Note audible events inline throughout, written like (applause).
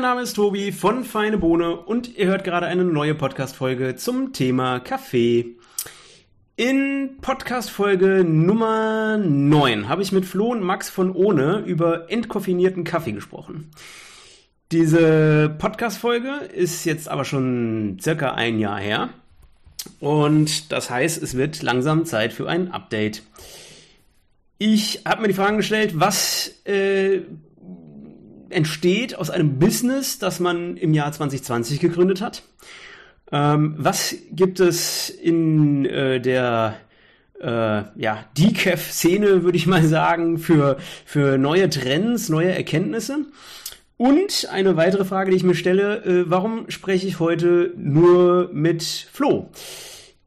mein Name ist Tobi von Feine Bohne und ihr hört gerade eine neue Podcast-Folge zum Thema Kaffee. In Podcast-Folge Nummer 9 habe ich mit Flo und Max von Ohne über entkoffinierten Kaffee gesprochen. Diese Podcast-Folge ist jetzt aber schon circa ein Jahr her. Und das heißt, es wird langsam Zeit für ein Update. Ich habe mir die Fragen gestellt, was äh, entsteht aus einem Business, das man im Jahr 2020 gegründet hat. Ähm, was gibt es in äh, der äh, ja, Decaf-Szene, würde ich mal sagen, für, für neue Trends, neue Erkenntnisse? Und eine weitere Frage, die ich mir stelle, äh, warum spreche ich heute nur mit Flo?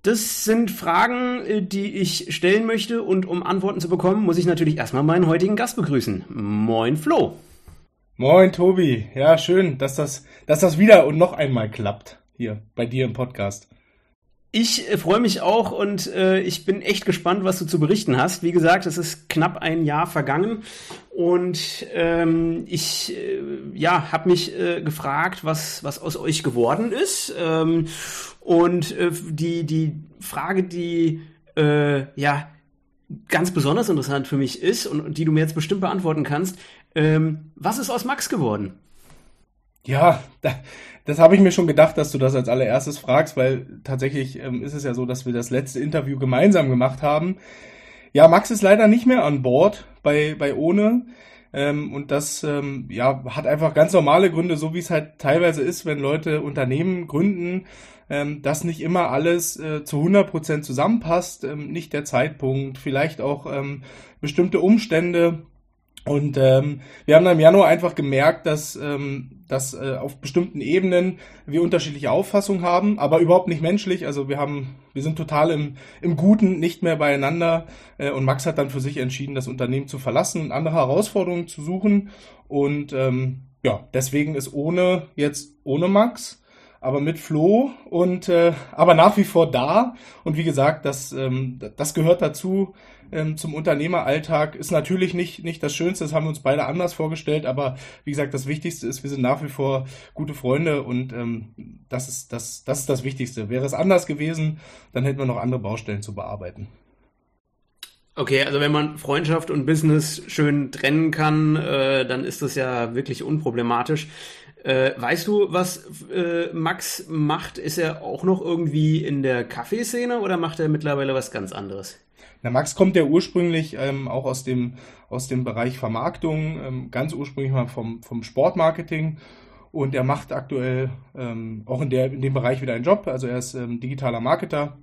Das sind Fragen, äh, die ich stellen möchte und um Antworten zu bekommen, muss ich natürlich erstmal meinen heutigen Gast begrüßen. Moin Flo. Moin Tobi. Ja, schön, dass das, dass das wieder und noch einmal klappt hier bei dir im Podcast. Ich äh, freue mich auch und äh, ich bin echt gespannt, was du zu berichten hast. Wie gesagt, es ist knapp ein Jahr vergangen und ähm, ich äh, ja habe mich äh, gefragt, was was aus euch geworden ist ähm, und äh, die die Frage, die äh, ja ganz besonders interessant für mich ist und, und die du mir jetzt bestimmt beantworten kannst, ähm, was ist aus Max geworden? Ja, da, das habe ich mir schon gedacht, dass du das als allererstes fragst, weil tatsächlich ähm, ist es ja so, dass wir das letzte Interview gemeinsam gemacht haben. Ja, Max ist leider nicht mehr an Bord bei, bei Ohne. Ähm, und das ähm, ja, hat einfach ganz normale Gründe, so wie es halt teilweise ist, wenn Leute Unternehmen gründen, ähm, dass nicht immer alles äh, zu 100 Prozent zusammenpasst, ähm, nicht der Zeitpunkt, vielleicht auch ähm, bestimmte Umstände und ähm, wir haben dann im Januar einfach gemerkt, dass, ähm, dass äh, auf bestimmten Ebenen wir unterschiedliche Auffassungen haben, aber überhaupt nicht menschlich. Also wir haben, wir sind total im, im Guten nicht mehr beieinander. Äh, und Max hat dann für sich entschieden, das Unternehmen zu verlassen und andere Herausforderungen zu suchen. Und ähm, ja, deswegen ist ohne jetzt ohne Max aber mit Flo und äh, aber nach wie vor da. Und wie gesagt, das, ähm, das gehört dazu ähm, zum Unternehmeralltag. Ist natürlich nicht, nicht das Schönste, das haben wir uns beide anders vorgestellt, aber wie gesagt, das Wichtigste ist, wir sind nach wie vor gute Freunde und ähm, das, ist, das, das ist das Wichtigste. Wäre es anders gewesen, dann hätten wir noch andere Baustellen zu bearbeiten. Okay, also wenn man Freundschaft und Business schön trennen kann, äh, dann ist das ja wirklich unproblematisch. Äh, weißt du, was äh, Max macht? Ist er auch noch irgendwie in der Kaffeeszene oder macht er mittlerweile was ganz anderes? Na, Max kommt ja ursprünglich ähm, auch aus dem, aus dem Bereich Vermarktung, ähm, ganz ursprünglich mal vom, vom Sportmarketing. Und er macht aktuell ähm, auch in, der, in dem Bereich wieder einen Job. Also er ist ähm, digitaler Marketer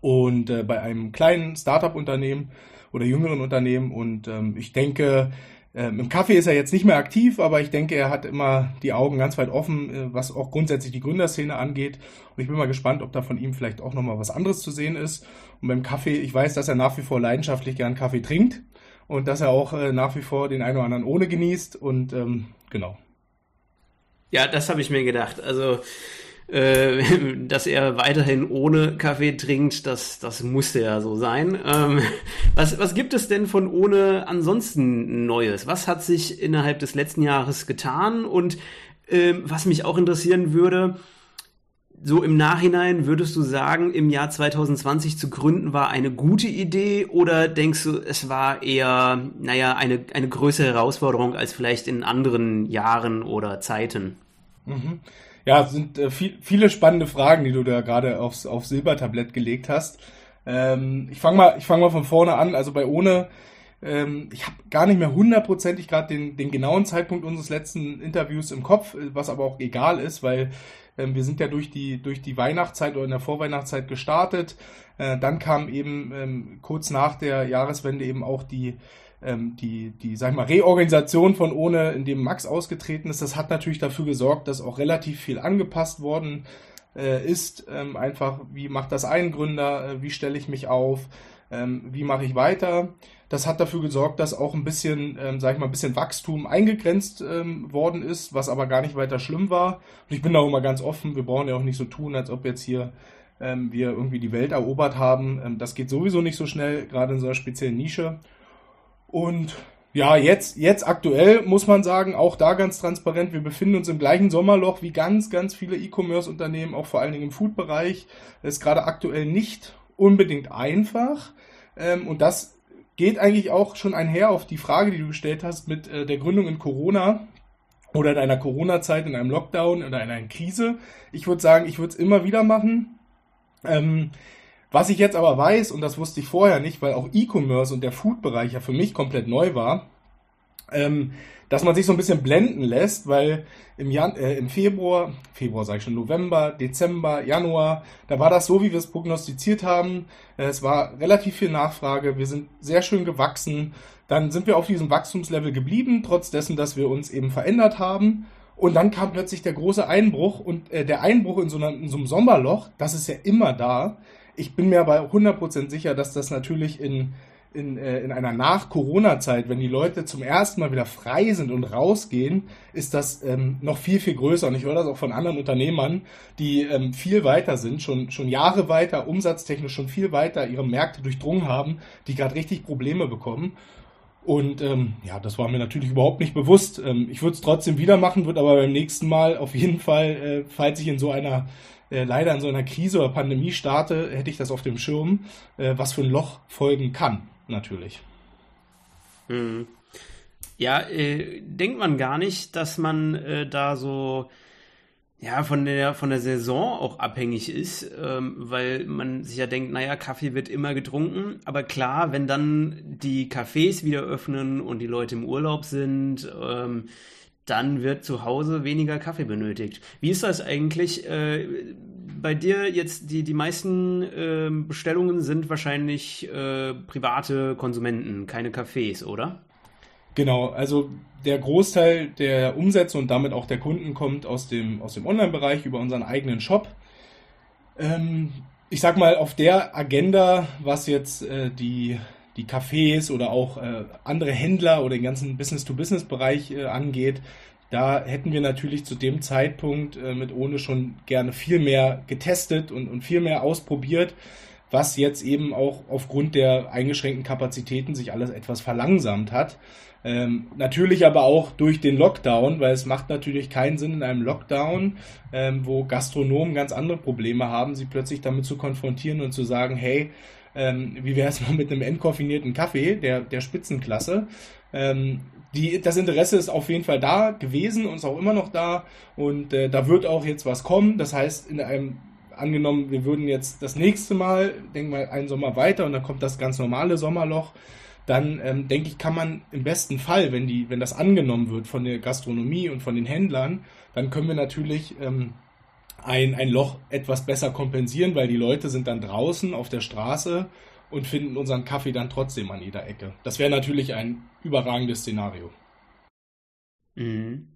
und äh, bei einem kleinen Startup-Unternehmen oder jüngeren Unternehmen. Und ähm, ich denke, ähm, Im Kaffee ist er jetzt nicht mehr aktiv, aber ich denke, er hat immer die Augen ganz weit offen, äh, was auch grundsätzlich die Gründerszene angeht. Und ich bin mal gespannt, ob da von ihm vielleicht auch nochmal was anderes zu sehen ist. Und beim Kaffee, ich weiß, dass er nach wie vor leidenschaftlich gern Kaffee trinkt und dass er auch äh, nach wie vor den einen oder anderen ohne genießt. Und ähm, genau. Ja, das habe ich mir gedacht. Also äh, (laughs) dass er weiterhin ohne Kaffee trinkt, das, das musste ja so sein. Ähm, was, was gibt es denn von ohne ansonsten Neues? Was hat sich innerhalb des letzten Jahres getan? Und ähm, was mich auch interessieren würde, so im Nachhinein würdest du sagen, im Jahr 2020 zu gründen war eine gute Idee oder denkst du, es war eher, naja, eine, eine größere Herausforderung als vielleicht in anderen Jahren oder Zeiten? Mhm. Ja, es sind äh, viel, viele spannende Fragen, die du da gerade aufs, aufs Silbertablett gelegt hast. Ähm, ich fange mal, fang mal von vorne an. Also bei ohne, ähm, ich habe gar nicht mehr hundertprozentig gerade den, den genauen Zeitpunkt unseres letzten Interviews im Kopf, was aber auch egal ist, weil ähm, wir sind ja durch die, durch die Weihnachtszeit oder in der Vorweihnachtszeit gestartet. Äh, dann kam eben ähm, kurz nach der Jahreswende eben auch die ähm, die, die, sag ich mal, Reorganisation von ohne, in dem Max ausgetreten ist, das hat natürlich dafür gesorgt, dass auch relativ viel angepasst worden äh, ist. Ähm, einfach, wie macht das ein Gründer, äh, wie stelle ich mich auf, ähm, wie mache ich weiter. Das hat dafür gesorgt, dass auch ein bisschen, ähm, sag ich mal, ein bisschen Wachstum eingegrenzt ähm, worden ist, was aber gar nicht weiter schlimm war. Und ich bin da auch immer ganz offen, wir brauchen ja auch nicht so tun, als ob jetzt hier ähm, wir irgendwie die Welt erobert haben. Ähm, das geht sowieso nicht so schnell, gerade in so einer speziellen Nische. Und Ja, jetzt, jetzt aktuell muss man sagen, auch da ganz transparent, wir befinden uns im gleichen Sommerloch wie ganz, ganz viele E-Commerce-Unternehmen, auch vor allen Dingen im Food-Bereich. Das ist gerade aktuell nicht unbedingt einfach. Ähm, und das geht eigentlich auch schon einher auf die Frage, die du gestellt hast, mit äh, der Gründung in Corona oder in einer Corona-Zeit, in einem Lockdown oder in einer Krise. Ich würde sagen, ich würde es immer wieder machen. Ähm, was ich jetzt aber weiß, und das wusste ich vorher nicht, weil auch E-Commerce und der Food-Bereich ja für mich komplett neu war, ähm, dass man sich so ein bisschen blenden lässt, weil im, Jan äh, im Februar, Februar sage ich schon, November, Dezember, Januar, da war das so, wie wir es prognostiziert haben. Äh, es war relativ viel Nachfrage, wir sind sehr schön gewachsen. Dann sind wir auf diesem Wachstumslevel geblieben, trotz dessen, dass wir uns eben verändert haben. Und dann kam plötzlich der große Einbruch und äh, der Einbruch in so, einer, in so einem Sommerloch, das ist ja immer da. Ich bin mir aber 100% sicher, dass das natürlich in, in, äh, in einer Nach-Corona-Zeit, wenn die Leute zum ersten Mal wieder frei sind und rausgehen, ist das ähm, noch viel, viel größer. Und ich höre das auch von anderen Unternehmern, die ähm, viel weiter sind, schon, schon Jahre weiter, umsatztechnisch schon viel weiter ihre Märkte durchdrungen haben, die gerade richtig Probleme bekommen. Und ähm, ja, das war mir natürlich überhaupt nicht bewusst. Ähm, ich würde es trotzdem wieder machen, würde aber beim nächsten Mal auf jeden Fall, äh, falls ich in so einer äh, leider in so einer Krise oder Pandemie starte, hätte ich das auf dem Schirm, äh, was für ein Loch folgen kann, natürlich. Hm. Ja, äh, denkt man gar nicht, dass man äh, da so ja, von der, von der Saison auch abhängig ist, ähm, weil man sich ja denkt, naja, Kaffee wird immer getrunken. Aber klar, wenn dann die Cafés wieder öffnen und die Leute im Urlaub sind, ähm, dann wird zu Hause weniger Kaffee benötigt. Wie ist das eigentlich? Äh, bei dir jetzt, die, die meisten äh, Bestellungen sind wahrscheinlich äh, private Konsumenten, keine Cafés, oder? Genau, also der Großteil der Umsätze und damit auch der Kunden kommt aus dem, aus dem Online-Bereich über unseren eigenen Shop. Ähm, ich sag mal, auf der Agenda, was jetzt äh, die, die Cafés oder auch äh, andere Händler oder den ganzen Business-to-Business-Bereich äh, angeht, da hätten wir natürlich zu dem Zeitpunkt äh, mit ohne schon gerne viel mehr getestet und, und viel mehr ausprobiert, was jetzt eben auch aufgrund der eingeschränkten Kapazitäten sich alles etwas verlangsamt hat. Ähm, natürlich aber auch durch den Lockdown, weil es macht natürlich keinen Sinn in einem Lockdown, ähm, wo Gastronomen ganz andere Probleme haben, sie plötzlich damit zu konfrontieren und zu sagen, hey, ähm, wie wäre es (laughs) mal mit einem entkoffinierten Kaffee der, der Spitzenklasse? Ähm, die, das Interesse ist auf jeden Fall da gewesen und ist auch immer noch da und äh, da wird auch jetzt was kommen. Das heißt, in einem angenommen, wir würden jetzt das nächste Mal, denken wir einen Sommer weiter und dann kommt das ganz normale Sommerloch, dann ähm, denke ich, kann man im besten Fall, wenn die, wenn das angenommen wird von der Gastronomie und von den Händlern, dann können wir natürlich ähm, ein, ein Loch etwas besser kompensieren, weil die Leute sind dann draußen auf der Straße und finden unseren Kaffee dann trotzdem an jeder Ecke. Das wäre natürlich ein überragendes Szenario. Mhm.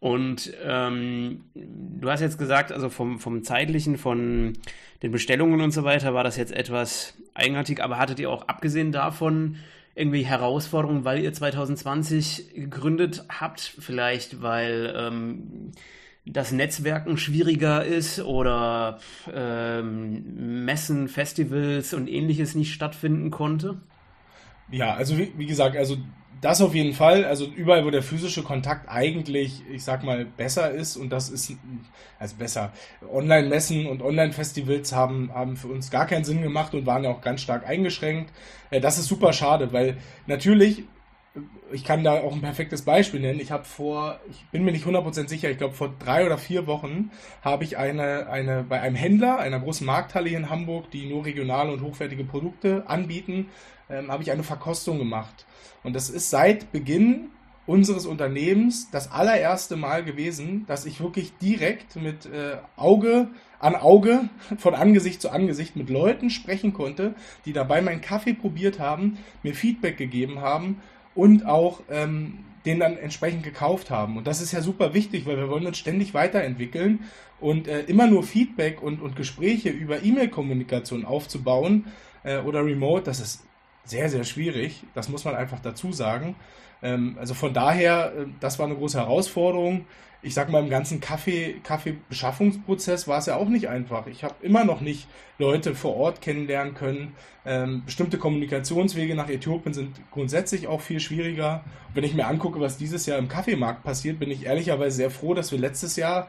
Und ähm, du hast jetzt gesagt, also vom, vom zeitlichen, von den Bestellungen und so weiter, war das jetzt etwas eigenartig, aber hattet ihr auch abgesehen davon irgendwie Herausforderungen, weil ihr 2020 gegründet habt? Vielleicht, weil ähm, das Netzwerken schwieriger ist oder ähm, Messen, Festivals und ähnliches nicht stattfinden konnte? Ja, also wie, wie, gesagt, also das auf jeden Fall. Also überall, wo der physische Kontakt eigentlich, ich sag mal, besser ist und das ist also besser. Online-Messen und Online-Festivals haben, haben für uns gar keinen Sinn gemacht und waren ja auch ganz stark eingeschränkt. Äh, das ist super schade, weil natürlich ich kann da auch ein perfektes Beispiel nennen. Ich habe vor, ich bin mir nicht 100% sicher, ich glaube vor drei oder vier Wochen habe ich eine, eine, bei einem Händler, einer großen Markthalle hier in Hamburg, die nur regionale und hochwertige Produkte anbieten, ähm, habe ich eine Verkostung gemacht. Und das ist seit Beginn unseres Unternehmens das allererste Mal gewesen, dass ich wirklich direkt mit äh, Auge an Auge, (laughs) von Angesicht zu Angesicht mit Leuten sprechen konnte, die dabei meinen Kaffee probiert haben, mir Feedback gegeben haben und auch ähm, den dann entsprechend gekauft haben. Und das ist ja super wichtig, weil wir wollen uns ständig weiterentwickeln und äh, immer nur Feedback und, und Gespräche über E-Mail-Kommunikation aufzubauen äh, oder remote, das ist sehr, sehr schwierig. Das muss man einfach dazu sagen. Ähm, also von daher, äh, das war eine große Herausforderung. Ich sag mal, im ganzen Kaffee, Kaffeebeschaffungsprozess war es ja auch nicht einfach. Ich habe immer noch nicht Leute vor Ort kennenlernen können. Ähm, bestimmte Kommunikationswege nach Äthiopien sind grundsätzlich auch viel schwieriger. wenn ich mir angucke, was dieses Jahr im Kaffeemarkt passiert, bin ich ehrlicherweise sehr froh, dass wir letztes Jahr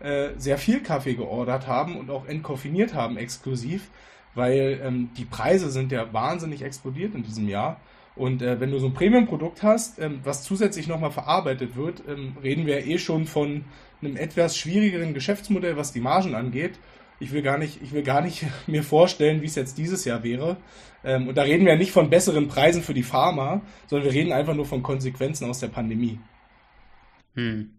äh, sehr viel Kaffee geordert haben und auch entkoffiniert haben exklusiv, weil ähm, die Preise sind ja wahnsinnig explodiert in diesem Jahr. Und äh, wenn du so ein Premium-Produkt hast, ähm, was zusätzlich nochmal verarbeitet wird, ähm, reden wir eh schon von einem etwas schwierigeren Geschäftsmodell, was die Margen angeht. Ich will gar nicht, ich will gar nicht (laughs) mir vorstellen, wie es jetzt dieses Jahr wäre. Ähm, und da reden wir nicht von besseren Preisen für die Pharma, sondern wir reden einfach nur von Konsequenzen aus der Pandemie. Hm.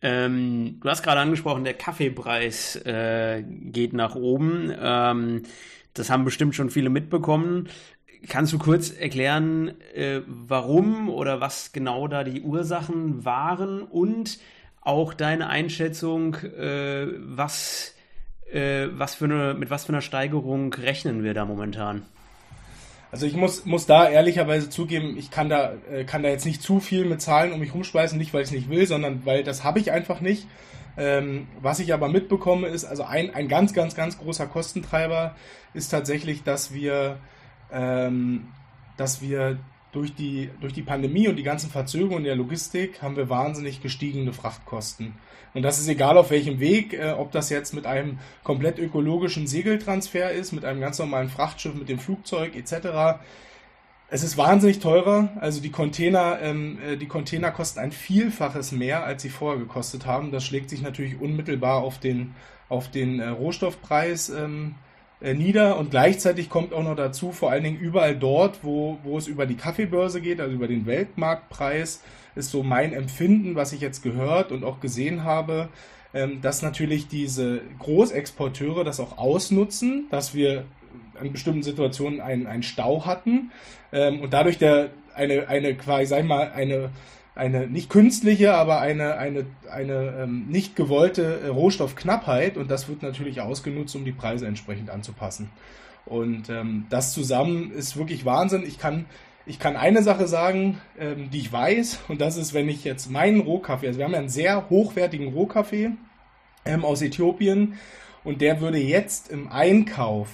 Ähm, du hast gerade angesprochen, der Kaffeepreis äh, geht nach oben. Ähm, das haben bestimmt schon viele mitbekommen. Kannst du kurz erklären, äh, warum oder was genau da die Ursachen waren und auch deine Einschätzung, äh, was, äh, was für eine, mit was für einer Steigerung rechnen wir da momentan? Also ich muss, muss da ehrlicherweise zugeben, ich kann da, äh, kann da jetzt nicht zu viel mit Zahlen um mich rumschmeißen, nicht weil ich es nicht will, sondern weil das habe ich einfach nicht. Ähm, was ich aber mitbekomme ist, also ein, ein ganz, ganz, ganz großer Kostentreiber ist tatsächlich, dass wir ähm, dass wir durch die, durch die Pandemie und die ganzen Verzögerungen der Logistik haben wir wahnsinnig gestiegene Frachtkosten. Und das ist egal auf welchem Weg, äh, ob das jetzt mit einem komplett ökologischen Segeltransfer ist, mit einem ganz normalen Frachtschiff, mit dem Flugzeug etc. Es ist wahnsinnig teurer. Also die Container, ähm, äh, die Container kosten ein Vielfaches mehr, als sie vorher gekostet haben. Das schlägt sich natürlich unmittelbar auf den, auf den äh, Rohstoffpreis ähm, äh, nieder und gleichzeitig kommt auch noch dazu, vor allen Dingen überall dort, wo, wo es über die Kaffeebörse geht, also über den Weltmarktpreis, ist so mein Empfinden, was ich jetzt gehört und auch gesehen habe, ähm, dass natürlich diese Großexporteure das auch ausnutzen, dass wir in bestimmten Situationen einen, einen Stau hatten ähm, und dadurch der eine, eine quasi, sag ich mal, eine eine nicht künstliche, aber eine, eine, eine ähm, nicht gewollte äh, Rohstoffknappheit und das wird natürlich ausgenutzt, um die Preise entsprechend anzupassen. Und ähm, das zusammen ist wirklich Wahnsinn. Ich kann, ich kann eine Sache sagen, ähm, die ich weiß, und das ist, wenn ich jetzt meinen Rohkaffee, also wir haben ja einen sehr hochwertigen Rohkaffee ähm, aus Äthiopien und der würde jetzt im Einkauf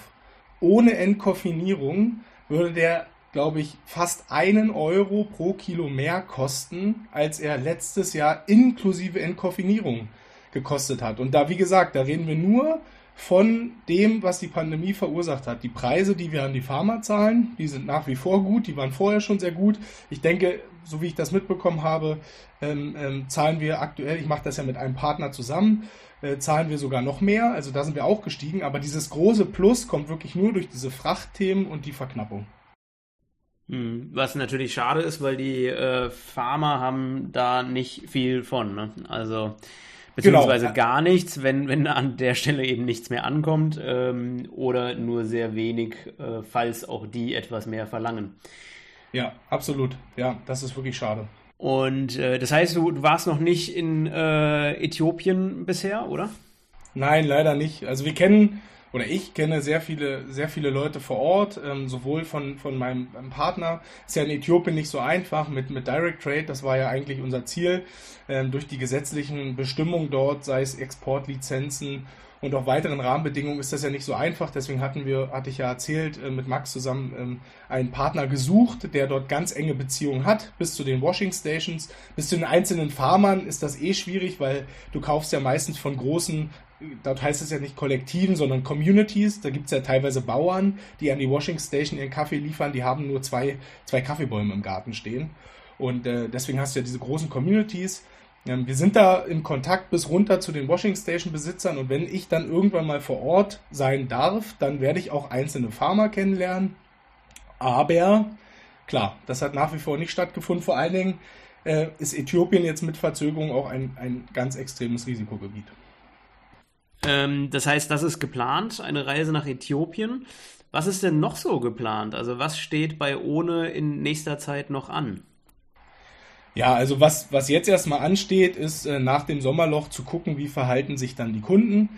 ohne Entkoffinierung würde der glaube ich, fast einen Euro pro Kilo mehr kosten, als er letztes Jahr inklusive Entkoffinierung gekostet hat. Und da, wie gesagt, da reden wir nur von dem, was die Pandemie verursacht hat. Die Preise, die wir an die Pharma zahlen, die sind nach wie vor gut, die waren vorher schon sehr gut. Ich denke, so wie ich das mitbekommen habe, ähm, ähm, zahlen wir aktuell, ich mache das ja mit einem Partner zusammen, äh, zahlen wir sogar noch mehr. Also da sind wir auch gestiegen. Aber dieses große Plus kommt wirklich nur durch diese Frachtthemen und die Verknappung. Hm, was natürlich schade ist, weil die äh, Farmer haben da nicht viel von. Ne? Also beziehungsweise genau. gar nichts, wenn, wenn an der Stelle eben nichts mehr ankommt ähm, oder nur sehr wenig, äh, falls auch die etwas mehr verlangen. Ja, absolut. Ja, das ist wirklich schade. Und äh, das heißt, du, du, warst noch nicht in äh, Äthiopien bisher, oder? Nein, leider nicht. Also wir kennen oder ich kenne sehr viele, sehr viele Leute vor Ort, ähm, sowohl von, von meinem, meinem, Partner. Ist ja in Äthiopien nicht so einfach mit, mit Direct Trade, das war ja eigentlich unser Ziel. Ähm, durch die gesetzlichen Bestimmungen dort, sei es Exportlizenzen und auch weiteren Rahmenbedingungen ist das ja nicht so einfach. Deswegen hatten wir, hatte ich ja erzählt, äh, mit Max zusammen ähm, einen Partner gesucht, der dort ganz enge Beziehungen hat, bis zu den Washing Stations, bis zu den einzelnen Farmern ist das eh schwierig, weil du kaufst ja meistens von großen dort heißt es ja nicht Kollektiven, sondern Communities. Da gibt es ja teilweise Bauern, die an die Washing Station ihren Kaffee liefern, die haben nur zwei, zwei Kaffeebäume im Garten stehen. Und äh, deswegen hast du ja diese großen Communities. Ähm, wir sind da in Kontakt bis runter zu den Washing Station Besitzern und wenn ich dann irgendwann mal vor Ort sein darf, dann werde ich auch einzelne Farmer kennenlernen. Aber klar, das hat nach wie vor nicht stattgefunden. Vor allen Dingen äh, ist Äthiopien jetzt mit Verzögerung auch ein, ein ganz extremes Risikogebiet. Ähm, das heißt, das ist geplant, eine Reise nach Äthiopien. Was ist denn noch so geplant? Also was steht bei Ohne in nächster Zeit noch an? Ja, also was, was jetzt erstmal ansteht, ist äh, nach dem Sommerloch zu gucken, wie verhalten sich dann die Kunden.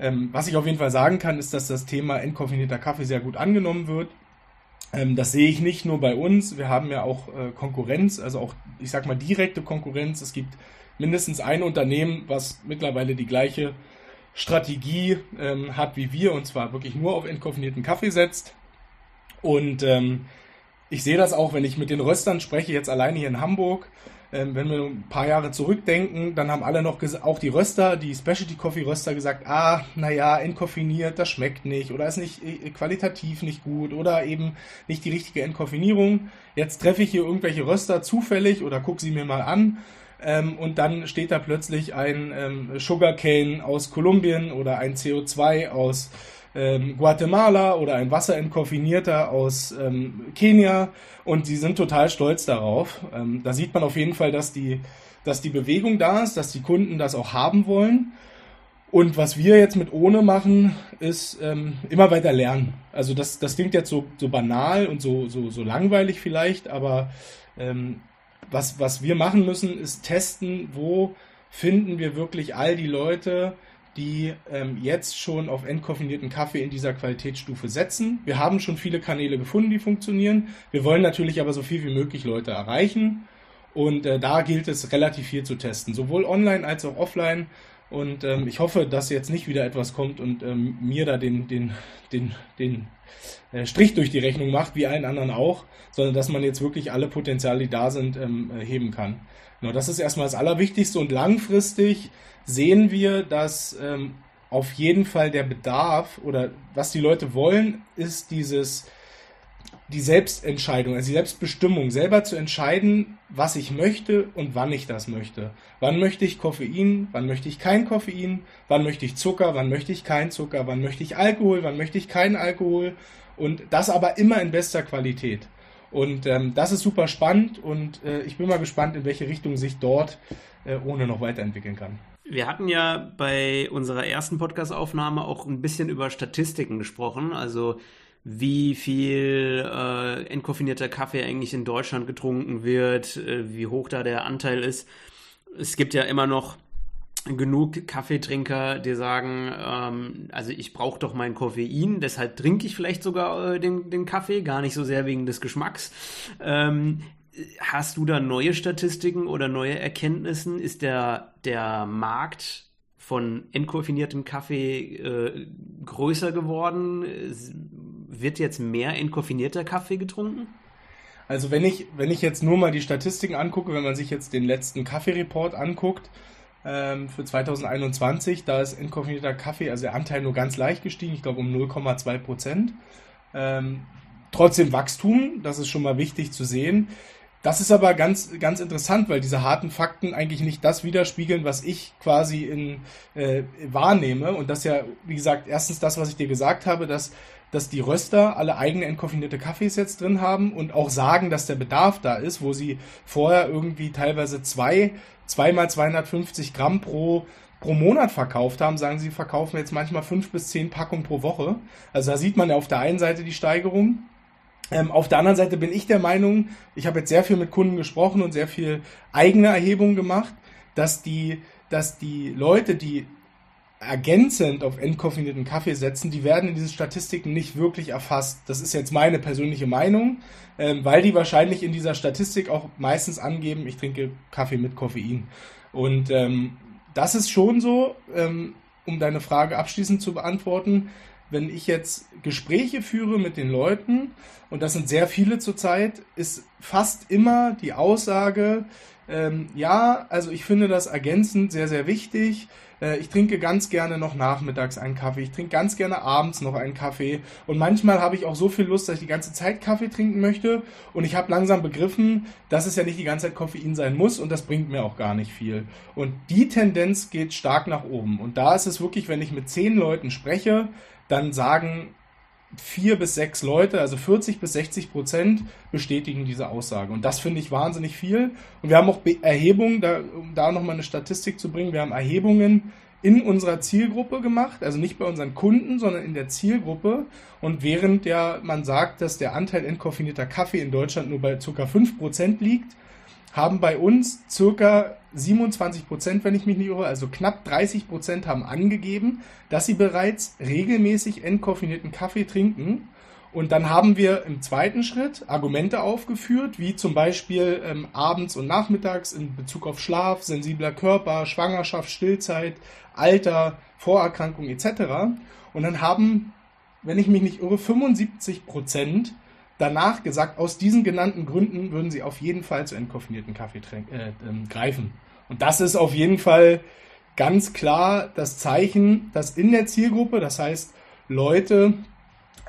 Ähm, was ich auf jeden Fall sagen kann, ist, dass das Thema entkoffinierter Kaffee sehr gut angenommen wird. Ähm, das sehe ich nicht nur bei uns. Wir haben ja auch äh, Konkurrenz, also auch, ich sag mal, direkte Konkurrenz. Es gibt mindestens ein Unternehmen, was mittlerweile die gleiche Strategie ähm, hat wie wir, und zwar wirklich nur auf entkoffinierten Kaffee setzt. Und ähm, ich sehe das auch, wenn ich mit den Röstern spreche, jetzt alleine hier in Hamburg. Ähm, wenn wir ein paar Jahre zurückdenken, dann haben alle noch, auch die Röster, die Specialty Coffee Röster gesagt, ah, naja, entkoffiniert, das schmeckt nicht oder ist nicht äh, qualitativ nicht gut oder eben nicht die richtige Entkoffinierung. Jetzt treffe ich hier irgendwelche Röster zufällig oder gucke sie mir mal an ähm, und dann steht da plötzlich ein ähm, Sugarcane aus Kolumbien oder ein CO2 aus ähm, Guatemala oder ein Wasserentkoffeinierter aus ähm, Kenia und sie sind total stolz darauf. Ähm, da sieht man auf jeden Fall, dass die, dass die Bewegung da ist, dass die Kunden das auch haben wollen. Und was wir jetzt mit ohne machen, ist ähm, immer weiter lernen. Also das, das klingt jetzt so, so banal und so, so, so langweilig vielleicht, aber ähm, was, was wir machen müssen, ist testen, wo finden wir wirklich all die Leute, die ähm, jetzt schon auf entkoffinierten Kaffee in dieser Qualitätsstufe setzen. Wir haben schon viele Kanäle gefunden, die funktionieren. Wir wollen natürlich aber so viel wie möglich Leute erreichen. Und äh, da gilt es relativ viel zu testen, sowohl online als auch offline. Und ähm, ich hoffe, dass jetzt nicht wieder etwas kommt und ähm, mir da den, den, den, den Strich durch die Rechnung macht, wie allen anderen auch, sondern dass man jetzt wirklich alle Potenziale, die da sind, ähm, äh, heben kann. Genau, das ist erstmal das Allerwichtigste und langfristig sehen wir, dass ähm, auf jeden Fall der Bedarf oder was die Leute wollen, ist dieses die Selbstentscheidung, also die Selbstbestimmung, selber zu entscheiden, was ich möchte und wann ich das möchte. Wann möchte ich Koffein, wann möchte ich kein Koffein, wann möchte ich Zucker, wann möchte ich kein Zucker, wann möchte ich Alkohol, wann möchte ich keinen Alkohol und das aber immer in bester Qualität. Und ähm, das ist super spannend und äh, ich bin mal gespannt, in welche Richtung sich dort äh, ohne noch weiterentwickeln kann. Wir hatten ja bei unserer ersten Podcast-Aufnahme auch ein bisschen über Statistiken gesprochen, also wie viel äh, entkoffinierter Kaffee eigentlich in Deutschland getrunken wird, äh, wie hoch da der Anteil ist. Es gibt ja immer noch genug Kaffeetrinker, die sagen, ähm, also ich brauche doch mein Koffein, deshalb trinke ich vielleicht sogar äh, den, den Kaffee, gar nicht so sehr wegen des Geschmacks. Ähm, hast du da neue Statistiken oder neue Erkenntnissen? Ist der, der Markt von entkoffiniertem Kaffee äh, größer geworden? Wird jetzt mehr entkoffinierter Kaffee getrunken? Also wenn ich, wenn ich jetzt nur mal die Statistiken angucke, wenn man sich jetzt den letzten Kaffeereport anguckt, ähm, für 2021. Da ist entkoffinierter Kaffee, also der Anteil nur ganz leicht gestiegen, ich glaube um 0,2 Prozent. Ähm, trotzdem Wachstum, das ist schon mal wichtig zu sehen. Das ist aber ganz, ganz interessant, weil diese harten Fakten eigentlich nicht das widerspiegeln, was ich quasi in, äh, wahrnehme. Und das ja, wie gesagt, erstens das, was ich dir gesagt habe, dass dass die Röster alle eigene entkoffinierte Kaffees jetzt drin haben und auch sagen, dass der Bedarf da ist, wo sie vorher irgendwie teilweise zwei, zweimal 250 Gramm pro, pro Monat verkauft haben, sagen sie, verkaufen jetzt manchmal fünf bis zehn Packungen pro Woche. Also da sieht man ja auf der einen Seite die Steigerung. Ähm, auf der anderen Seite bin ich der Meinung, ich habe jetzt sehr viel mit Kunden gesprochen und sehr viel eigene Erhebungen gemacht, dass die, dass die Leute, die ergänzend auf entkoffinierten Kaffee setzen, die werden in diesen Statistiken nicht wirklich erfasst. Das ist jetzt meine persönliche Meinung, ähm, weil die wahrscheinlich in dieser Statistik auch meistens angeben, ich trinke Kaffee mit Koffein. Und ähm, das ist schon so, ähm, um deine Frage abschließend zu beantworten, wenn ich jetzt Gespräche führe mit den Leuten, und das sind sehr viele zurzeit, ist fast immer die Aussage, ähm, ja, also ich finde das ergänzend sehr, sehr wichtig. Äh, ich trinke ganz gerne noch nachmittags einen Kaffee. Ich trinke ganz gerne abends noch einen Kaffee. Und manchmal habe ich auch so viel Lust, dass ich die ganze Zeit Kaffee trinken möchte. Und ich habe langsam begriffen, dass es ja nicht die ganze Zeit Koffein sein muss und das bringt mir auch gar nicht viel. Und die Tendenz geht stark nach oben. Und da ist es wirklich, wenn ich mit zehn Leuten spreche, dann sagen vier bis sechs Leute, also 40 bis 60 Prozent, bestätigen diese Aussage. Und das finde ich wahnsinnig viel. Und wir haben auch Erhebungen, da, um da nochmal eine Statistik zu bringen, wir haben Erhebungen in unserer Zielgruppe gemacht, also nicht bei unseren Kunden, sondern in der Zielgruppe. Und während ja man sagt, dass der Anteil entkoffinierter Kaffee in Deutschland nur bei ca. 5% liegt, haben bei uns circa 27 Prozent, wenn ich mich nicht irre, also knapp 30 Prozent haben angegeben, dass sie bereits regelmäßig entkoffinierten Kaffee trinken. Und dann haben wir im zweiten Schritt Argumente aufgeführt, wie zum Beispiel ähm, abends und nachmittags in Bezug auf Schlaf, sensibler Körper, Schwangerschaft, Stillzeit, Alter, Vorerkrankung etc. Und dann haben, wenn ich mich nicht irre, 75 Prozent danach gesagt, aus diesen genannten Gründen würden sie auf jeden Fall zu entkoffinierten Kaffee äh, äh, greifen. Und das ist auf jeden Fall ganz klar das Zeichen, dass in der Zielgruppe, das heißt Leute,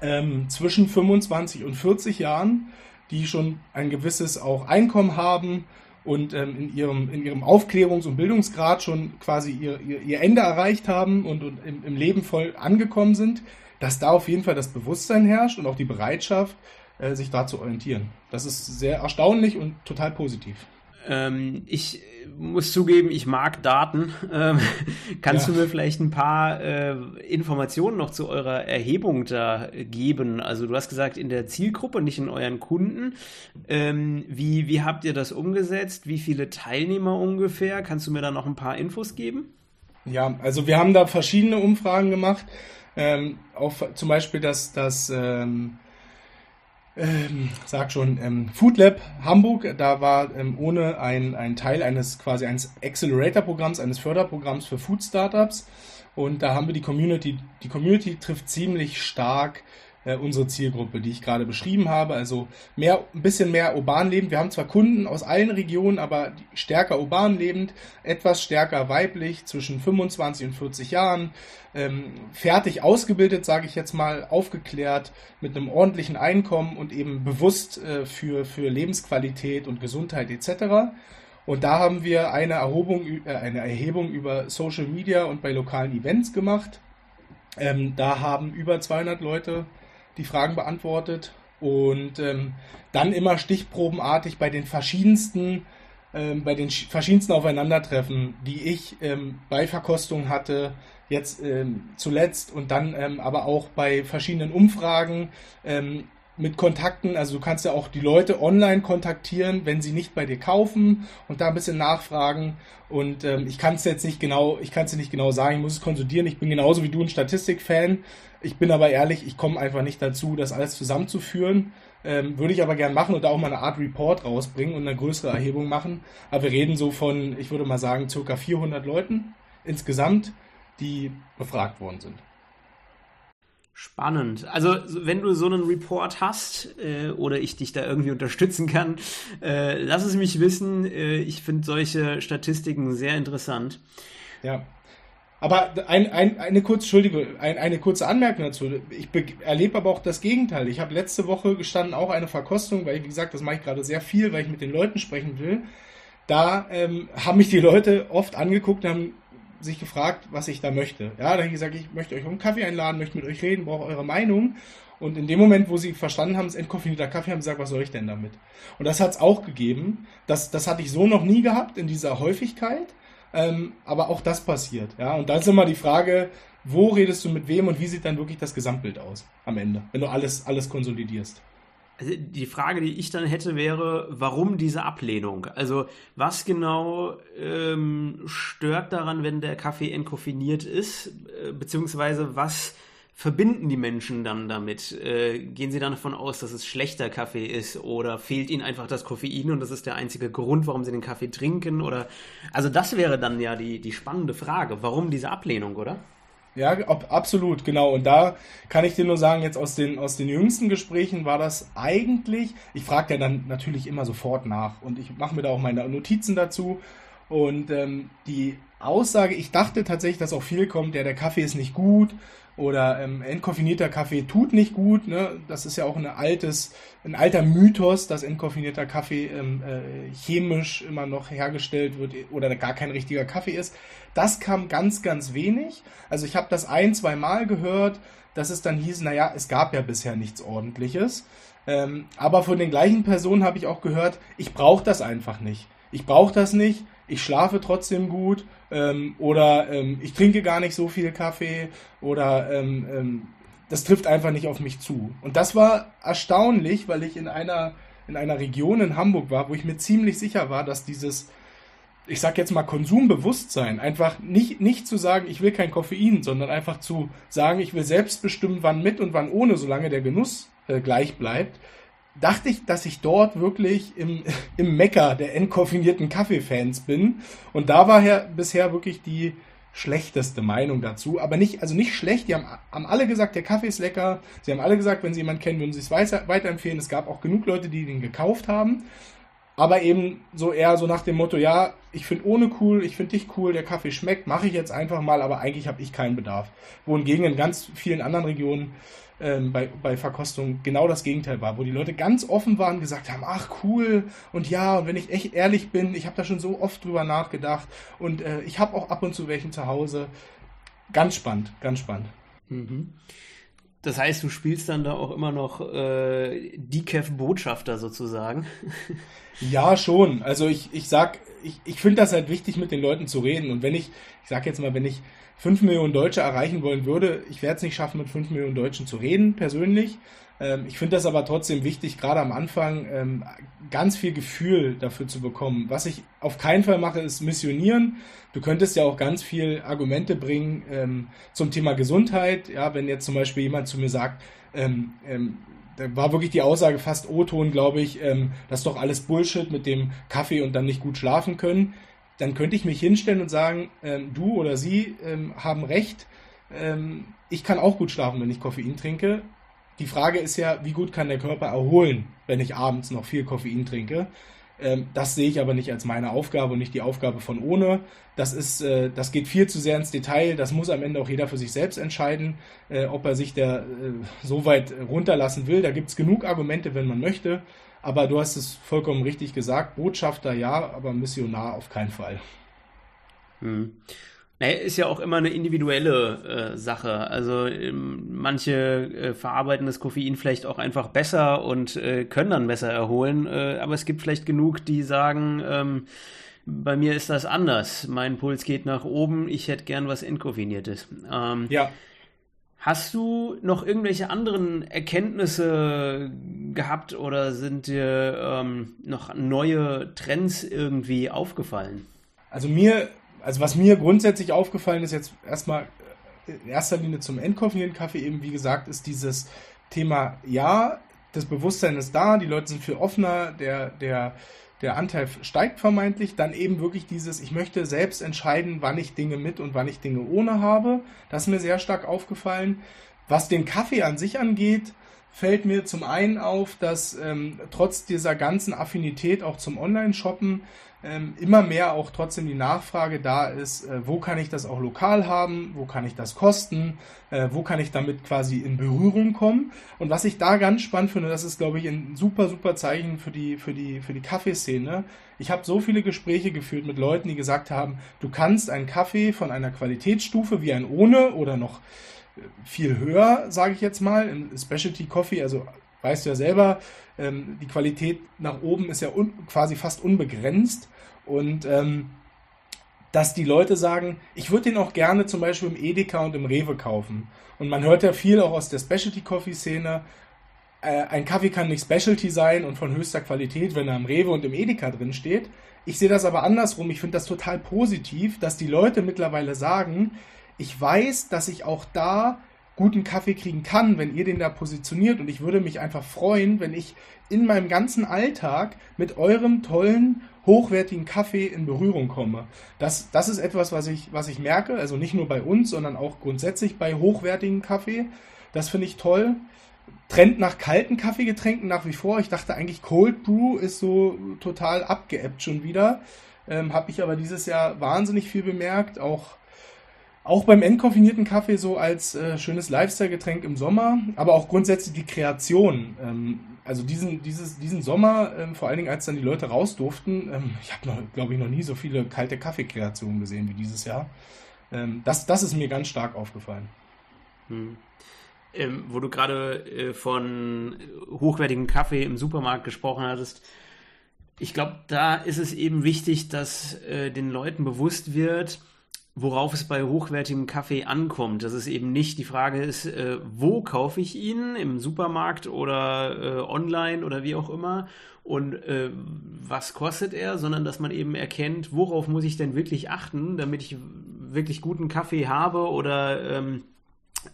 ähm, zwischen 25 und 40 Jahren, die schon ein gewisses auch Einkommen haben und ähm, in, ihrem, in ihrem Aufklärungs- und Bildungsgrad schon quasi ihr, ihr, ihr Ende erreicht haben und, und im, im, Leben voll angekommen sind, dass da auf jeden Fall das Bewusstsein herrscht und auch die Bereitschaft, äh, sich da zu orientieren. Das ist sehr erstaunlich und total positiv. Ähm, ich muss zugeben, ich mag Daten. (laughs) Ähm, kannst ja. du mir vielleicht ein paar äh, Informationen noch zu eurer Erhebung da geben? Also du hast gesagt, in der Zielgruppe, nicht in euren Kunden. Ähm, wie, wie habt ihr das umgesetzt? Wie viele Teilnehmer ungefähr? Kannst du mir da noch ein paar Infos geben? Ja, also wir haben da verschiedene Umfragen gemacht. Ähm, auch zum Beispiel das, das ähm, ähm, sag schon, ähm, Food Lab Hamburg, da war ähm, ohne ein, ein Teil eines quasi eines Accelerator-Programms, eines Förderprogramms für Food Startups. Und da haben wir die Community, die Community trifft ziemlich stark äh, unsere Zielgruppe, die ich gerade beschrieben habe. Also mehr, ein bisschen mehr urban lebend. Wir haben zwar Kunden aus allen Regionen, aber stärker urban lebend, etwas stärker weiblich, zwischen 25 und 40 Jahren, ähm, fertig ausgebildet, sage ich jetzt mal, aufgeklärt, mit einem ordentlichen Einkommen und eben bewusst äh, für, für Lebensqualität und Gesundheit etc. Und da haben wir eine Erhebung, äh, eine Erhebung über Social Media und bei lokalen Events gemacht. Ähm, da haben über 200 Leute die Fragen beantwortet und ähm, dann immer stichprobenartig bei den verschiedensten ähm, bei den verschiedensten Aufeinandertreffen, die ich ähm, bei Verkostung hatte, jetzt ähm, zuletzt und dann ähm, aber auch bei verschiedenen Umfragen ähm, mit Kontakten, also du kannst ja auch die Leute online kontaktieren, wenn sie nicht bei dir kaufen und da ein bisschen nachfragen. Und ähm, ich kann es jetzt nicht genau, ich kann es nicht genau sagen, ich muss es konsultieren. Ich bin genauso wie du ein Statistikfan. Ich bin aber ehrlich, ich komme einfach nicht dazu, das alles zusammenzuführen. Ähm, würde ich aber gern machen und da auch mal eine Art Report rausbringen und eine größere Erhebung machen. Aber wir reden so von, ich würde mal sagen, circa 400 Leuten insgesamt, die befragt worden sind. Spannend. Also wenn du so einen Report hast äh, oder ich dich da irgendwie unterstützen kann, äh, lass es mich wissen. Äh, ich finde solche Statistiken sehr interessant. Ja. Aber ein, ein, eine, kurze, Entschuldige, ein, eine kurze Anmerkung dazu. Ich erlebe aber auch das Gegenteil. Ich habe letzte Woche gestanden, auch eine Verkostung, weil, wie gesagt, das mache ich gerade sehr viel, weil ich mit den Leuten sprechen will. Da ähm, haben mich die Leute oft angeguckt und haben sich gefragt, was ich da möchte. Ja, dann habe ich gesagt, ich möchte euch um einen Kaffee einladen, möchte mit euch reden, brauche eure Meinung. Und in dem Moment, wo sie verstanden haben, es ist entkoffinierter Kaffee, haben sie gesagt, was soll ich denn damit? Und das hat es auch gegeben. Das, das hatte ich so noch nie gehabt in dieser Häufigkeit. Ähm, aber auch das passiert. Ja, und dann ist immer die Frage, wo redest du mit wem und wie sieht dann wirklich das Gesamtbild aus am Ende, wenn du alles, alles konsolidierst? Also die Frage, die ich dann hätte, wäre, warum diese Ablehnung? Also was genau ähm, stört daran, wenn der Kaffee entkoffiniert ist? Äh, beziehungsweise was verbinden die Menschen dann damit? Äh, gehen sie dann davon aus, dass es schlechter Kaffee ist oder fehlt ihnen einfach das Koffein und das ist der einzige Grund, warum sie den Kaffee trinken? Oder also das wäre dann ja die, die spannende Frage. Warum diese Ablehnung, oder? Ja, ob, absolut, genau. Und da kann ich dir nur sagen, jetzt aus den, aus den jüngsten Gesprächen war das eigentlich, ich frage ja dann natürlich immer sofort nach und ich mache mir da auch meine Notizen dazu. Und ähm, die Aussage, ich dachte tatsächlich, dass auch viel kommt, ja, der Kaffee ist nicht gut oder ähm, entkoffinierter Kaffee tut nicht gut. Ne? Das ist ja auch ein altes, ein alter Mythos, dass entkoffinierter Kaffee ähm, äh, chemisch immer noch hergestellt wird oder gar kein richtiger Kaffee ist. Das kam ganz, ganz wenig. Also ich habe das ein, zwei Mal gehört, dass es dann hieß, naja, es gab ja bisher nichts Ordentliches. Ähm, aber von den gleichen Personen habe ich auch gehört, ich brauche das einfach nicht. Ich brauche das nicht, ich schlafe trotzdem gut ähm, oder ähm, ich trinke gar nicht so viel Kaffee oder ähm, ähm, das trifft einfach nicht auf mich zu. Und das war erstaunlich, weil ich in einer, in einer Region in Hamburg war, wo ich mir ziemlich sicher war, dass dieses ich sag jetzt mal Konsumbewusstsein, einfach nicht, nicht zu sagen, ich will kein Koffein, sondern einfach zu sagen, ich will selbst bestimmen, wann mit und wann ohne, solange der Genuss äh, gleich bleibt, dachte ich, dass ich dort wirklich im, (laughs) im Mecker der entkoffinierten Kaffeefans bin. Und da war ja bisher wirklich die schlechteste Meinung dazu. Aber nicht, also nicht schlecht. Die haben, haben alle gesagt, der Kaffee ist lecker. Sie haben alle gesagt, wenn sie jemanden kennen, würden sie es weiter, weiterempfehlen. Es gab auch genug Leute, die den gekauft haben. Aber eben so eher so nach dem Motto, ja, ich finde ohne cool, ich finde dich cool, der Kaffee schmeckt, mache ich jetzt einfach mal, aber eigentlich habe ich keinen Bedarf. Wohingegen in ganz vielen anderen Regionen ähm, bei, bei Verkostung genau das Gegenteil war, wo die Leute ganz offen waren, gesagt haben, ach cool und ja, und wenn ich echt ehrlich bin, ich habe da schon so oft drüber nachgedacht und äh, ich habe auch ab und zu welchen zu Hause. Ganz spannend, ganz spannend. Mhm. Das heißt, du spielst dann da auch immer noch äh, Decaf-Botschafter sozusagen. Ja, schon. Also ich, ich sag, ich, ich finde das halt wichtig, mit den Leuten zu reden. Und wenn ich, ich sag jetzt mal, wenn ich fünf Millionen Deutsche erreichen wollen würde, ich werde es nicht schaffen, mit fünf Millionen Deutschen zu reden, persönlich. Ähm, ich finde das aber trotzdem wichtig, gerade am Anfang ähm, ganz viel Gefühl dafür zu bekommen. Was ich auf keinen Fall mache, ist missionieren. Du könntest ja auch ganz viel Argumente bringen ähm, zum Thema Gesundheit. Ja, wenn jetzt zum Beispiel jemand zu mir sagt, ähm, ähm, da war wirklich die Aussage fast O-Ton, glaube ich, ähm, das ist doch alles Bullshit mit dem Kaffee und dann nicht gut schlafen können. Dann könnte ich mich hinstellen und sagen, du oder sie haben recht. Ich kann auch gut schlafen, wenn ich Koffein trinke. Die Frage ist ja, wie gut kann der Körper erholen, wenn ich abends noch viel Koffein trinke? Ähm, das sehe ich aber nicht als meine Aufgabe und nicht die Aufgabe von ohne. Das ist, äh, das geht viel zu sehr ins Detail. Das muss am Ende auch jeder für sich selbst entscheiden, äh, ob er sich da äh, so weit runterlassen will. Da gibt es genug Argumente, wenn man möchte. Aber du hast es vollkommen richtig gesagt. Botschafter ja, aber Missionar auf keinen Fall. Hm. Naja, ist ja auch immer eine individuelle äh, Sache. Also ähm, manche äh, verarbeiten das Koffein vielleicht auch einfach besser und äh, können dann besser erholen. Äh, aber es gibt vielleicht genug, die sagen, ähm, bei mir ist das anders. Mein Puls geht nach oben. Ich hätte gern was Entkoffiniertes. Ähm, ja. Hast du noch irgendwelche anderen Erkenntnisse gehabt oder sind dir ähm, noch neue Trends irgendwie aufgefallen? Also mir also was mir grundsätzlich aufgefallen ist, jetzt erstmal in erster Linie zum Kaffee eben, wie gesagt, ist dieses Thema, ja, das Bewusstsein ist da, die Leute sind viel offener, der, der, der Anteil steigt vermeintlich, dann eben wirklich dieses, ich möchte selbst entscheiden, wann ich Dinge mit und wann ich Dinge ohne habe. Das ist mir sehr stark aufgefallen. Was den Kaffee an sich angeht, fällt mir zum einen auf, dass ähm, trotz dieser ganzen Affinität auch zum Online-Shoppen ähm, immer mehr auch trotzdem die Nachfrage da ist, äh, wo kann ich das auch lokal haben, wo kann ich das kosten, äh, wo kann ich damit quasi in Berührung kommen. Und was ich da ganz spannend finde, das ist, glaube ich, ein super, super Zeichen für die, für die, für die Kaffeeszene. Ich habe so viele Gespräche geführt mit Leuten, die gesagt haben, du kannst einen Kaffee von einer Qualitätsstufe wie ein ohne oder noch äh, viel höher, sage ich jetzt mal, in Specialty Coffee, also weißt du ja selber, ähm, die Qualität nach oben ist ja quasi fast unbegrenzt. Und ähm, dass die Leute sagen, ich würde den auch gerne zum Beispiel im Edeka und im Rewe kaufen. Und man hört ja viel auch aus der Specialty Coffee Szene. Äh, ein Kaffee kann nicht Specialty sein und von höchster Qualität, wenn er im Rewe und im Edeka drin steht. Ich sehe das aber andersrum. Ich finde das total positiv, dass die Leute mittlerweile sagen, ich weiß, dass ich auch da guten Kaffee kriegen kann, wenn ihr den da positioniert. Und ich würde mich einfach freuen, wenn ich in meinem ganzen Alltag mit eurem tollen, hochwertigen Kaffee in Berührung komme. Das, das ist etwas, was ich, was ich merke, also nicht nur bei uns, sondern auch grundsätzlich bei hochwertigen Kaffee. Das finde ich toll. Trend nach kalten Kaffeegetränken nach wie vor. Ich dachte eigentlich Cold Brew ist so total abgeebbt schon wieder. Ähm, Habe ich aber dieses Jahr wahnsinnig viel bemerkt. Auch auch beim entkoffinierten Kaffee so als äh, schönes Lifestyle-Getränk im Sommer, aber auch grundsätzlich die Kreation. Ähm, also diesen, dieses, diesen Sommer, ähm, vor allen Dingen als dann die Leute raus durften, ähm, ich habe, glaube ich, noch nie so viele kalte Kaffeekreationen gesehen wie dieses Jahr. Ähm, das, das ist mir ganz stark aufgefallen. Hm. Ähm, wo du gerade äh, von hochwertigem Kaffee im Supermarkt gesprochen hattest, ich glaube, da ist es eben wichtig, dass äh, den Leuten bewusst wird, worauf es bei hochwertigem Kaffee ankommt. Dass es eben nicht die Frage ist, äh, wo kaufe ich ihn, im Supermarkt oder äh, online oder wie auch immer? Und äh, was kostet er, sondern dass man eben erkennt, worauf muss ich denn wirklich achten, damit ich wirklich guten Kaffee habe oder ähm,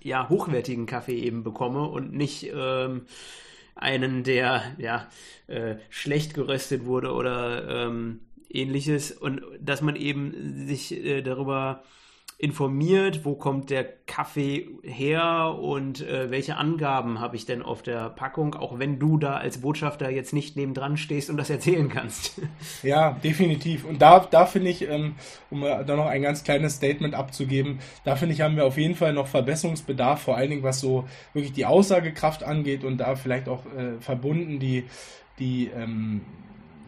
ja, hochwertigen Kaffee eben bekomme und nicht ähm, einen, der ja äh, schlecht geröstet wurde oder ähm, ähnliches und dass man eben sich äh, darüber informiert, wo kommt der Kaffee her und äh, welche Angaben habe ich denn auf der Packung, auch wenn du da als Botschafter jetzt nicht nebendran stehst und das erzählen kannst. (laughs) Ja, definitiv. Und da, da finde ich, ähm, um da noch ein ganz kleines Statement abzugeben, da finde ich, haben wir auf jeden Fall noch Verbesserungsbedarf, vor allen Dingen was so wirklich die Aussagekraft angeht und da vielleicht auch äh, verbunden die, die ähm,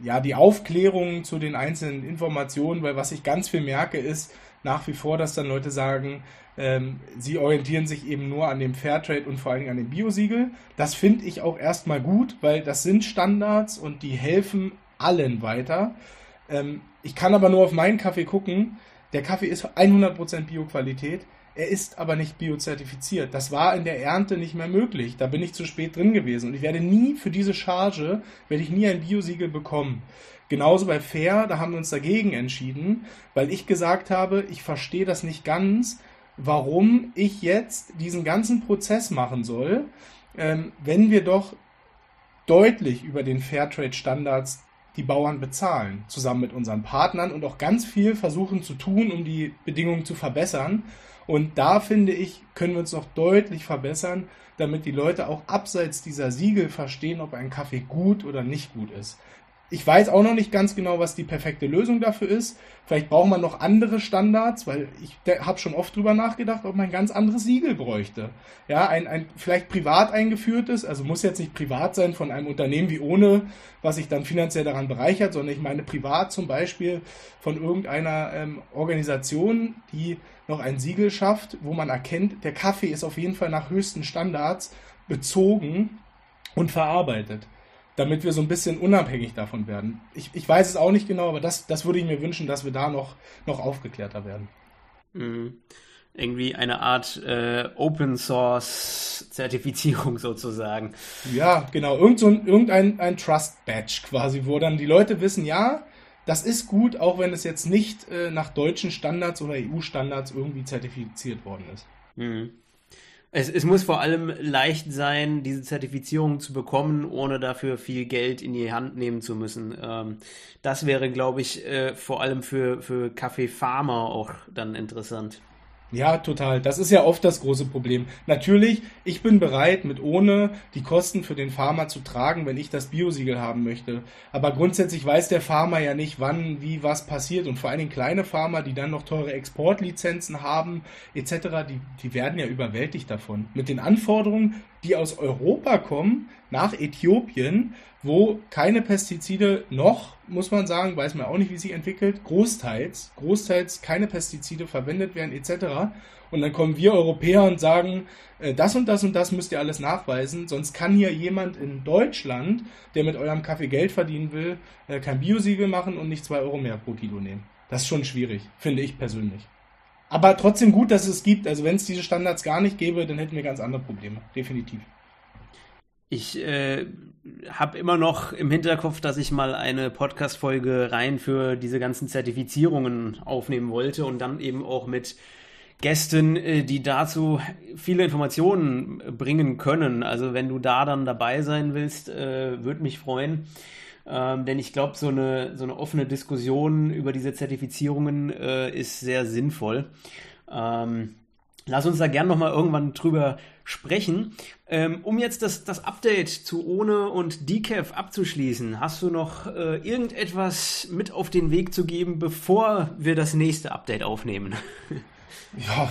ja, die Aufklärung zu den einzelnen Informationen, weil was ich ganz viel merke, ist nach wie vor, dass dann Leute sagen, ähm, sie orientieren sich eben nur an dem Fairtrade und vor allen Dingen an dem Biosiegel. Das finde ich auch erstmal gut, weil das sind Standards und die helfen allen weiter. Ähm, ich kann aber nur auf meinen Kaffee gucken. Der Kaffee ist 100% Bioqualität. Er ist aber nicht biozertifiziert. Das war in der Ernte nicht mehr möglich. Da bin ich zu spät drin gewesen. Und ich werde nie für diese Charge, werde ich nie ein Biosiegel bekommen. Genauso bei Fair, da haben wir uns dagegen entschieden, weil ich gesagt habe, ich verstehe das nicht ganz, warum ich jetzt diesen ganzen Prozess machen soll, ähm, wenn wir doch deutlich über den Fairtrade-Standards die Bauern bezahlen, zusammen mit unseren Partnern und auch ganz viel versuchen zu tun, um die Bedingungen zu verbessern. Und da finde ich, können wir uns noch deutlich verbessern, damit die Leute auch abseits dieser Siegel verstehen, ob ein Kaffee gut oder nicht gut ist. Ich weiß auch noch nicht ganz genau, was die perfekte Lösung dafür ist. Vielleicht braucht man noch andere Standards, weil ich habe schon oft drüber nachgedacht, ob man ein ganz anderes Siegel bräuchte. Ja, ein, ein vielleicht privat eingeführtes, also muss jetzt nicht privat sein von einem Unternehmen wie ohne, was sich dann finanziell daran bereichert, sondern ich meine privat zum Beispiel von irgendeiner ähm, Organisation, die noch ein Siegel schafft, wo man erkennt, der Kaffee ist auf jeden Fall nach höchsten Standards bezogen und verarbeitet damit wir so ein bisschen unabhängig davon werden. Ich, ich weiß es auch nicht genau, aber das, das würde ich mir wünschen, dass wir da noch, noch aufgeklärter werden. Mhm. Irgendwie eine Art äh, Open Source Zertifizierung (laughs) sozusagen. Ja, genau. Irgend so ein, irgendein ein Trust Badge quasi, wo dann die Leute wissen, ja, das ist gut, auch wenn es jetzt nicht äh, nach deutschen Standards oder EU-Standards irgendwie zertifiziert worden ist. Mhm. Es, es muss vor allem leicht sein, diese Zertifizierung zu bekommen, ohne dafür viel Geld in die Hand nehmen zu müssen. Ähm, das wäre, glaube ich, äh, vor allem für, für Kaffeefarmer auch dann interessant. Ja, total. Das ist ja oft das große Problem. Natürlich, ich bin bereit, mit ohne die Kosten für den Farmer zu tragen, wenn ich das Biosiegel haben möchte. Aber grundsätzlich weiß der Farmer ja nicht, wann, wie, was passiert. Und vor allen Dingen kleine Farmer, die dann noch teure Exportlizenzen haben, etc., die, die werden ja überwältigt davon. Mit den Anforderungen, die aus Europa kommen, nach Äthiopien, wo keine Pestizide noch, muss man sagen, weiß man auch nicht, wie sich entwickelt, großteils, großteils keine Pestizide verwendet werden etc. Und dann kommen wir Europäer und sagen, äh, das und das und das müsst ihr alles nachweisen, sonst kann hier jemand in Deutschland, der mit eurem Kaffee Geld verdienen will, äh, kein Biosiegel machen und nicht zwei Euro mehr pro Kilo nehmen. Das ist schon schwierig, finde ich persönlich. Aber trotzdem gut, dass es gibt. Also wenn es diese Standards gar nicht gäbe, dann hätten wir ganz andere Probleme. Definitiv. Ich äh, habe immer noch im Hinterkopf, dass ich mal eine Podcast-Folge rein für diese ganzen Zertifizierungen aufnehmen wollte und dann eben auch mit Gästen, äh, die dazu viele Informationen bringen können. Also wenn du da dann dabei sein willst, äh, würde mich freuen. Ähm, denn ich glaube, so eine, so eine offene Diskussion über diese Zertifizierungen äh, ist sehr sinnvoll. Ähm, lass uns da gern nochmal irgendwann drüber sprechen. Ähm, um jetzt das, das Update zu Ohne und Decaf abzuschließen, hast du noch äh, irgendetwas mit auf den Weg zu geben, bevor wir das nächste Update aufnehmen? (laughs) Ja,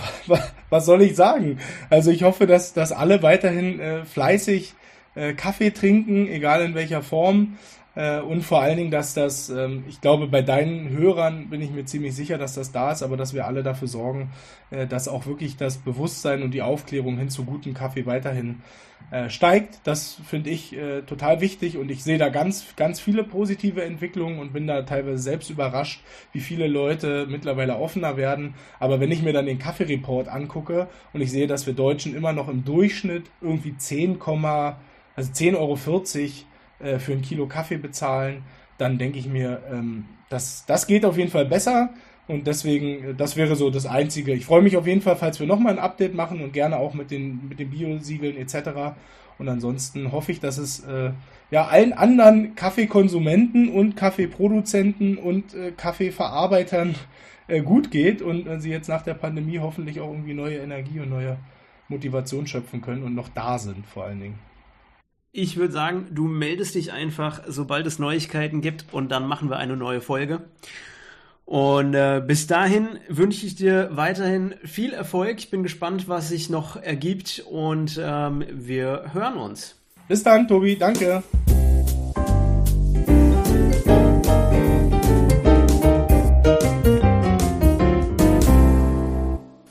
was soll ich sagen? Also ich hoffe, dass, dass alle weiterhin äh, fleißig äh, Kaffee trinken, egal in welcher Form. Äh, und vor allen Dingen, dass das, ähm, ich glaube, bei deinen Hörern bin ich mir ziemlich sicher, dass das da ist, aber dass wir alle dafür sorgen, äh, dass auch wirklich das Bewusstsein und die Aufklärung hin zu gutem Kaffee weiterhin äh, steigt. Das finde ich total wichtig und ich sehe da ganz, ganz viele positive Entwicklungen und bin da teilweise selbst überrascht, wie viele Leute mittlerweile offener werden. Aber wenn ich mir dann den Kaffeereport angucke und ich sehe, dass wir Deutschen immer noch im Durchschnitt irgendwie 10, also 10,40 Euro äh, für ein Kilo Kaffee bezahlen, dann denke ich mir, ähm, das, das geht auf jeden Fall besser. Und deswegen, äh, das wäre so das Einzige. Ich freue mich auf jeden Fall, falls wir nochmal ein Update machen und gerne auch mit den, mit den Bio-Siegeln etc. Und ansonsten hoffe ich, dass es äh, ja allen anderen Kaffeekonsumenten und Kaffeeproduzenten und äh, Kaffeeverarbeitern äh, gut geht und äh, sie jetzt nach der Pandemie hoffentlich auch irgendwie neue Energie und neue Motivation schöpfen können und noch da sind vor allen Dingen. Ich würde sagen, du meldest dich einfach, sobald es Neuigkeiten gibt und dann machen wir eine neue Folge. Und äh, bis dahin wünsche ich dir weiterhin viel Erfolg. Ich bin gespannt, was sich noch ergibt und ähm, wir hören uns. Bis dann, Tobi. Danke.